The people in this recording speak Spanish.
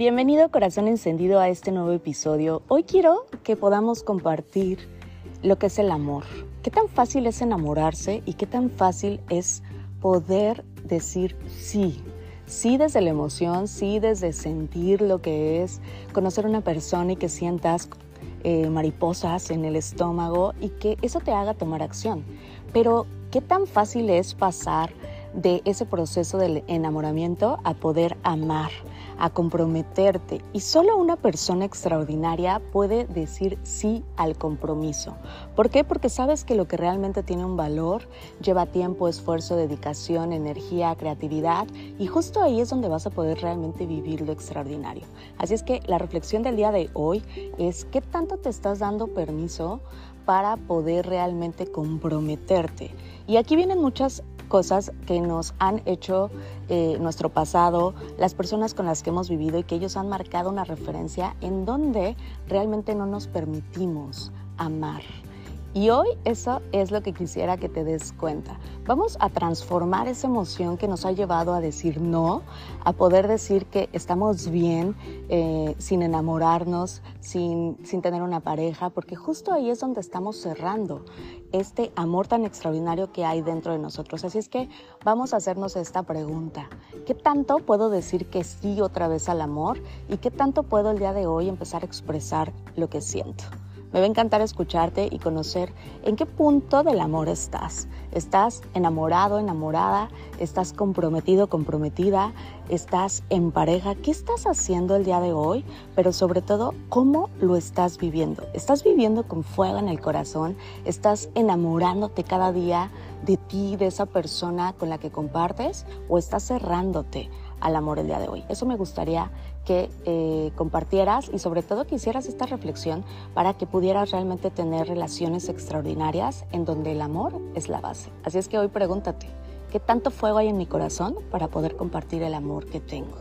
Bienvenido corazón encendido a este nuevo episodio. Hoy quiero que podamos compartir lo que es el amor. ¿Qué tan fácil es enamorarse y qué tan fácil es poder decir sí? Sí desde la emoción, sí desde sentir lo que es conocer una persona y que sientas eh, mariposas en el estómago y que eso te haga tomar acción. Pero, ¿qué tan fácil es pasar de ese proceso del enamoramiento a poder amar? a comprometerte y solo una persona extraordinaria puede decir sí al compromiso. ¿Por qué? Porque sabes que lo que realmente tiene un valor lleva tiempo, esfuerzo, dedicación, energía, creatividad y justo ahí es donde vas a poder realmente vivir lo extraordinario. Así es que la reflexión del día de hoy es qué tanto te estás dando permiso para poder realmente comprometerte. Y aquí vienen muchas cosas que nos han hecho eh, nuestro pasado, las personas con las que hemos vivido y que ellos han marcado una referencia en donde realmente no nos permitimos amar. Y hoy eso es lo que quisiera que te des cuenta. Vamos a transformar esa emoción que nos ha llevado a decir no, a poder decir que estamos bien eh, sin enamorarnos, sin, sin tener una pareja, porque justo ahí es donde estamos cerrando este amor tan extraordinario que hay dentro de nosotros. Así es que vamos a hacernos esta pregunta. ¿Qué tanto puedo decir que sí otra vez al amor? ¿Y qué tanto puedo el día de hoy empezar a expresar lo que siento? Me va a encantar escucharte y conocer en qué punto del amor estás. ¿Estás enamorado, enamorada? ¿Estás comprometido, comprometida? ¿Estás en pareja? ¿Qué estás haciendo el día de hoy? Pero sobre todo, ¿cómo lo estás viviendo? ¿Estás viviendo con fuego en el corazón? ¿Estás enamorándote cada día de ti, de esa persona con la que compartes? ¿O estás cerrándote al amor el día de hoy. Eso me gustaría que eh, compartieras y sobre todo que hicieras esta reflexión para que pudieras realmente tener relaciones extraordinarias en donde el amor es la base. Así es que hoy pregúntate, ¿qué tanto fuego hay en mi corazón para poder compartir el amor que tengo?